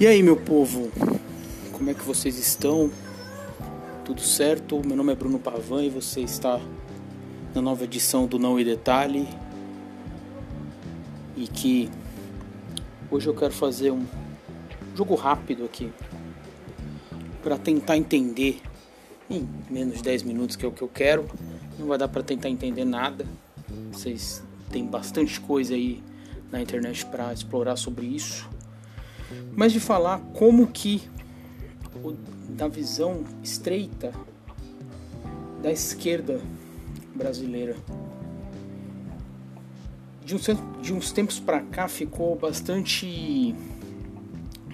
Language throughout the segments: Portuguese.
E aí, meu povo, como é que vocês estão? Tudo certo? Meu nome é Bruno Pavan e você está na nova edição do Não e Detalhe. E que hoje eu quero fazer um jogo rápido aqui para tentar entender em menos de 10 minutos, que é o que eu quero. Não vai dar para tentar entender nada. Vocês têm bastante coisa aí na internet para explorar sobre isso mas de falar como que da visão estreita da esquerda brasileira de uns, de uns tempos para cá ficou bastante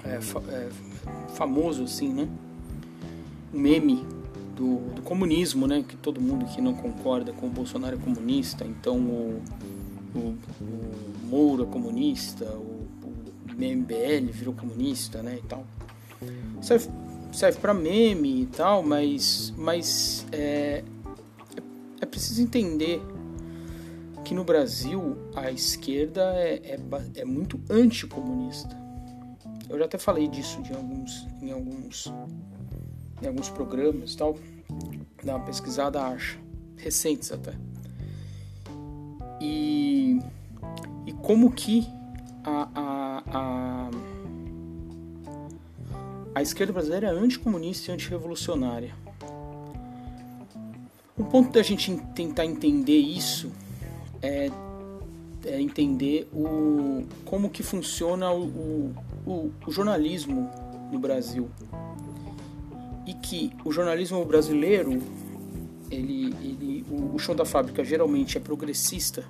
é, é, famoso assim, né? Um meme do, do, comunismo, né? Que todo mundo que não concorda com o Bolsonaro é comunista, então o, o, o Moura é comunista, o MBL virou comunista, né, e tal. Serve, serve para meme e tal, mas, mas é, é preciso entender que no Brasil a esquerda é, é, é muito anticomunista. Eu já até falei disso de alguns, em alguns em alguns programas e tal. Dá uma pesquisada, acha. Recentes até. E, e como que a esquerda brasileira é anticomunista e antirrevolucionária. O ponto da gente tentar entender isso é, é entender o, como que funciona o, o, o jornalismo no Brasil. E que o jornalismo brasileiro, ele, ele, o, o chão da fábrica geralmente é progressista,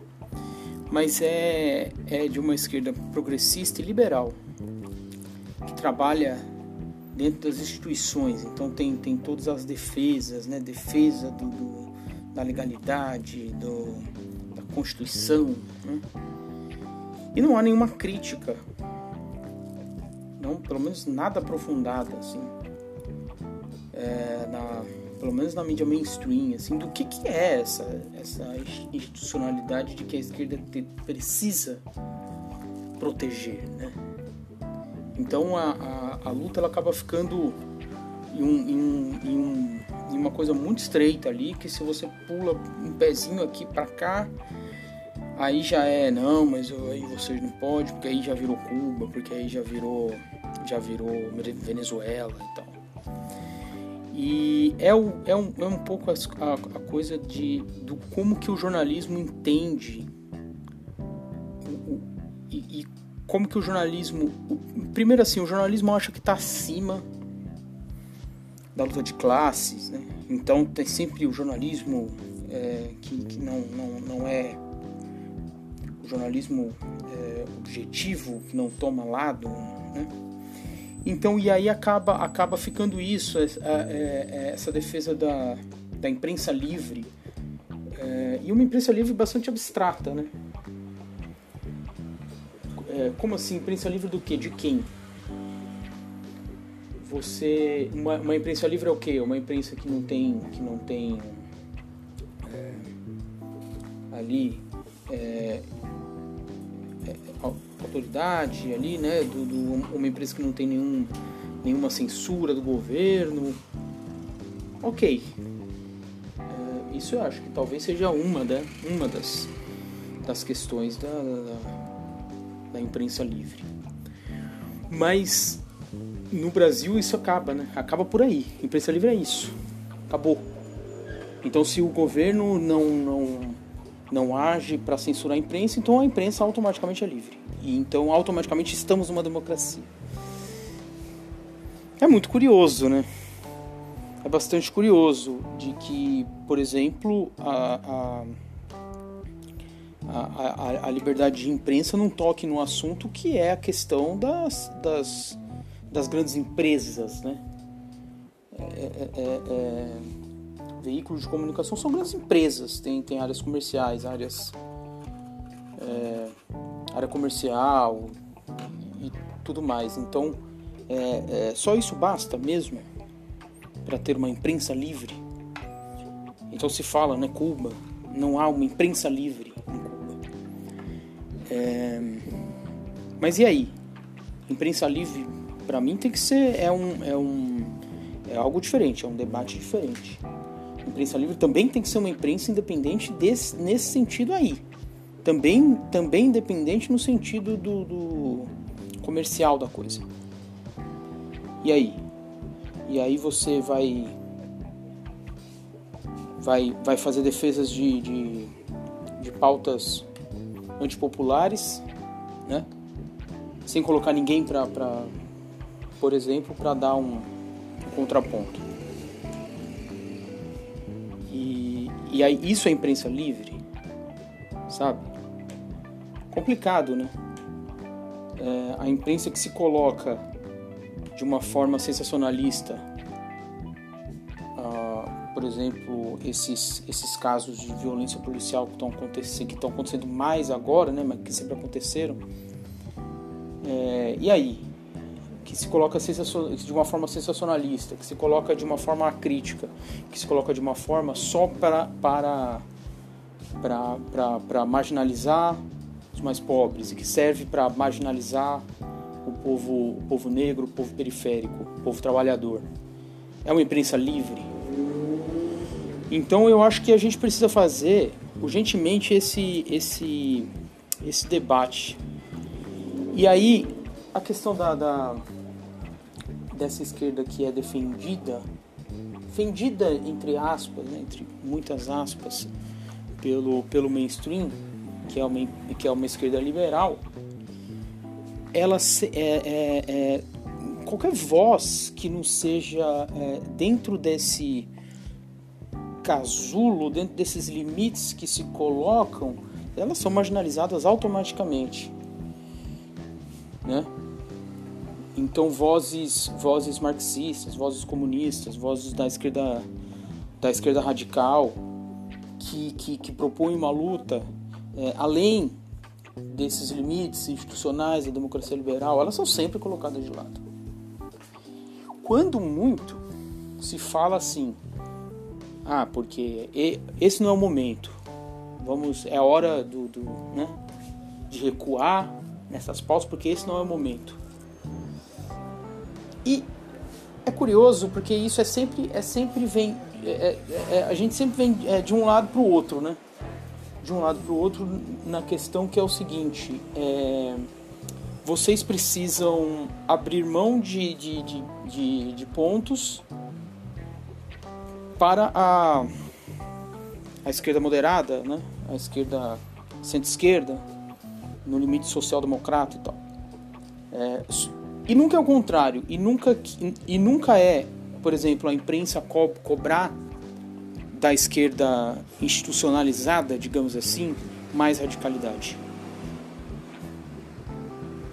mas é, é de uma esquerda progressista e liberal, que trabalha dentro das instituições. Então tem, tem todas as defesas, né? defesa do, do da legalidade, do, da Constituição. Né? E não há nenhuma crítica, não, pelo menos nada aprofundada assim, é, na, pelo menos na mídia mainstream, assim, do que, que é essa, essa institucionalidade de que a esquerda te, precisa proteger, né? Então a, a, a, luta ela acaba ficando em, um, em, em, um, em, uma coisa muito estreita ali, que se você pula um pezinho aqui para cá, aí já é, não, mas aí vocês não pode, porque aí já virou Cuba, porque aí já virou, já virou Venezuela e tal. E é, o, é, um, é um pouco a, a, coisa de do como que o jornalismo entende como que o jornalismo. Primeiro assim, o jornalismo acha que está acima da luta de classes, né? Então tem sempre o jornalismo é, que, que não, não, não é o jornalismo é, objetivo, que não toma lado, né? Então, e aí acaba, acaba ficando isso, é, é, é, essa defesa da, da imprensa livre. É, e uma imprensa livre bastante abstrata, né? É, como assim? Imprensa livre do quê? De quem? Você. Uma, uma imprensa livre é o quê? Uma imprensa que não tem. Que não tem é, ali autoridade ali, né, do, do, uma empresa que não tem nenhum, nenhuma censura do governo. Ok. É, isso eu acho que talvez seja uma, né, uma das, das questões da, da, da imprensa livre. Mas no Brasil isso acaba, né? Acaba por aí. Imprensa livre é isso. Acabou. Então se o governo não, não não age para censurar a imprensa, então a imprensa automaticamente é livre. E então automaticamente estamos numa democracia. É muito curioso, né? É bastante curioso de que, por exemplo, a, a, a, a liberdade de imprensa não toque no assunto que é a questão das, das, das grandes empresas, né? É, é, é, é veículos de comunicação são grandes empresas, tem, tem áreas comerciais, áreas. É, área comercial e, e, tudo mais. Então, é, só isso basta mesmo para ter uma imprensa livre. Então se fala, né, Cuba, não há uma imprensa livre. É, mas e aí? Imprensa livre para mim tem que ser é um, é um é algo diferente, é um debate diferente. Imprensa livre também tem que ser uma imprensa independente desse, nesse sentido aí. Também, também independente no sentido do, do comercial da coisa. E aí? E aí você vai vai, vai fazer defesas de, de, de pautas antipopulares, né? sem colocar ninguém para, por exemplo, para dar um, um, contraponto. E, e aí isso é imprensa livre, sabe? Complicado, né? É, a imprensa que se coloca de uma forma sensacionalista por exemplo, esses, esses casos de violência policial que estão acontecendo, que estão acontecendo mais agora, né, mas que sempre aconteceram. É, e aí? Que se coloca de uma forma sensacionalista, que se coloca de uma forma crítica, que se coloca de uma forma só para, para, para, para marginalizar os mais pobres e que serve para marginalizar o povo, o povo negro, o povo periférico, o povo trabalhador. É uma imprensa livre? Então eu acho que a gente precisa fazer urgentemente esse, esse, esse debate. E aí a questão da, da dessa esquerda que é defendida, defendida entre aspas, né, entre muitas aspas, pelo, pelo mainstream, que é uma, que é uma esquerda liberal, ela se, é, é, é, qualquer voz que não seja é, dentro desse casulo, dentro desses limites que se colocam, elas são marginalizadas automaticamente. Né? Então vozes, vozes marxistas, vozes comunistas, vozes da esquerda, da esquerda radical, que, que, que propõem uma luta é, além desses limites institucionais da democracia liberal, elas são sempre colocadas de lado. Quando muito se fala assim, ah, porque esse não é o momento. Vamos, é hora do, do né, de recuar nessas pausas, porque esse não é o momento. E é curioso porque isso é sempre, é sempre vem, é, é, é a gente sempre vem é, de um lado para o outro, né? De um lado para o outro na questão que é o seguinte: é, vocês precisam abrir mão de, de, de, de, de pontos para a, a esquerda moderada, né? a esquerda centro-esquerda, no limite social-democrata e tal. É, e nunca é o contrário, e nunca, e nunca é, por exemplo, a imprensa co cobrar da esquerda institucionalizada, digamos assim, mais radicalidade.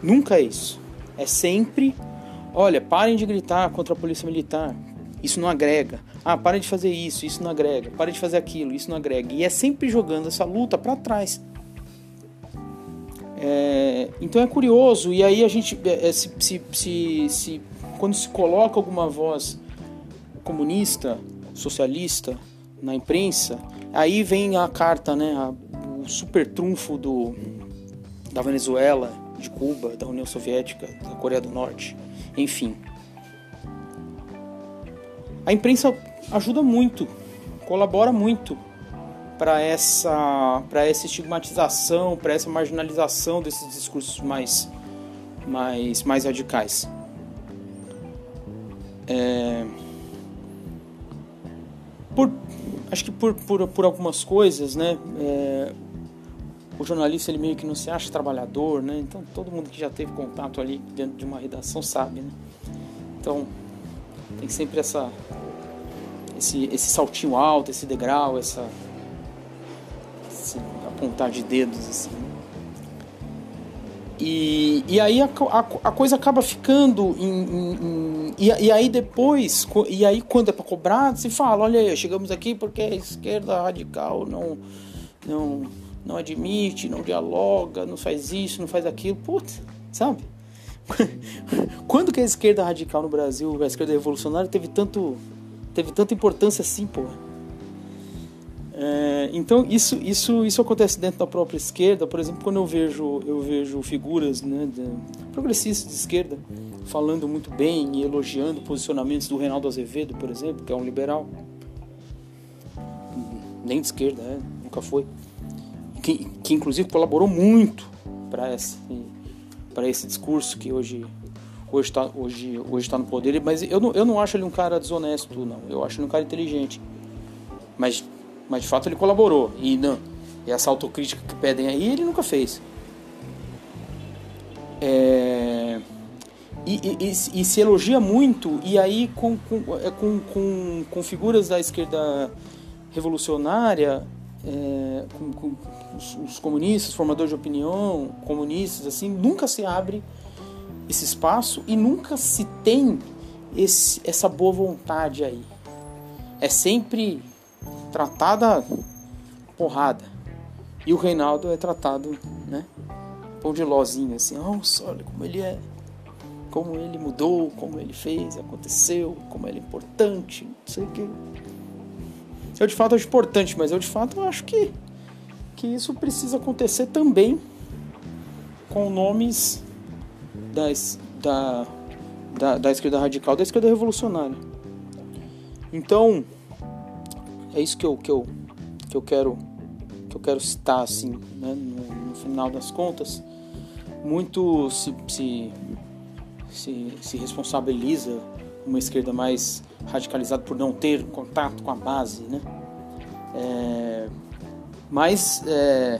Nunca é isso. É sempre, olha, parem de gritar contra a polícia militar, isso não agrega. Ah, para de fazer isso, isso não agrega. Para de fazer aquilo, isso não agrega. E é sempre jogando essa luta para trás. É, então é curioso, e aí a gente, é, é, se, se, se, se, quando se coloca alguma voz comunista, socialista na imprensa, aí vem a carta, né, a, o super trunfo do, da Venezuela, de Cuba, da União Soviética, da Coreia do Norte, enfim. A imprensa ajuda muito, colabora muito para essa, para essa estigmatização, para essa marginalização desses discursos mais, mais, mais radicais. É, por, acho que por, por, por algumas coisas, né? É, o jornalista ele meio que não se acha trabalhador, né? Então todo mundo que já teve contato ali dentro de uma redação sabe, né? Então tem sempre essa esse, esse saltinho alto, esse degrau, essa esse apontar de dedos assim. E, e aí a, a, a coisa acaba ficando em, em, em e, e, aí depois e aí quando é para cobrar se fala olha aí chegamos aqui porque a esquerda radical não não não admite não dialoga não faz isso não faz aquilo putz sabe quando que a esquerda radical no Brasil a esquerda revolucionária teve tanto teve tanta importância assim, pô. É, então isso, isso, isso acontece dentro da própria esquerda, por exemplo, quando eu vejo, eu vejo figuras né, de, progressistas de esquerda falando muito bem e elogiando posicionamentos do Reinaldo Azevedo, por exemplo, que é um liberal, nem de esquerda, é, nunca foi, que, que inclusive colaborou muito para esse, para esse discurso que hoje hoje está hoje, hoje tá no poder, mas eu não, eu não acho ele um cara desonesto, não. Eu acho ele um cara inteligente. Mas mas de fato ele colaborou. E, não, e essa autocrítica que pedem aí, ele nunca fez. É, e, e, e, e, se elogia muito, e aí com, com, é, com, com, com figuras da esquerda revolucionária, é, com, com os, os, comunistas, formadores de opinião, comunistas, assim, nunca se abre esse espaço e nunca se tem esse, essa boa vontade aí. É sempre tratada porrada. E o Reinaldo é tratado, né? Pão de lozinho, assim, nossa, olha como ele é. Como ele mudou, como ele fez, aconteceu, como ele é importante, não sei o que. Eu de fato acho importante, mas eu de fato acho que, que isso precisa acontecer também com nomes das, da, da, da esquerda radical, da esquerda revolucionária. Então, é isso que eu, que eu, que eu quero que eu quero citar assim, né, no, no final das contas. Muito se, se, se, se responsabiliza uma esquerda mais radicalizada por não ter contato com a base, né? É, mas é,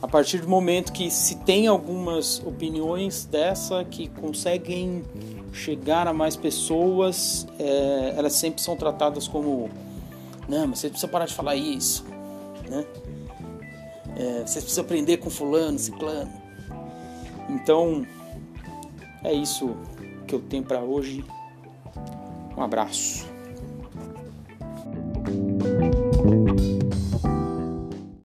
a partir do momento que se tem algumas opiniões dessa que conseguem chegar a mais pessoas, é, elas sempre são tratadas como não, mas você precisa parar de falar isso, né? É, você precisa aprender com fulano, ciclano. Então, é isso que eu tenho para hoje. Um abraço.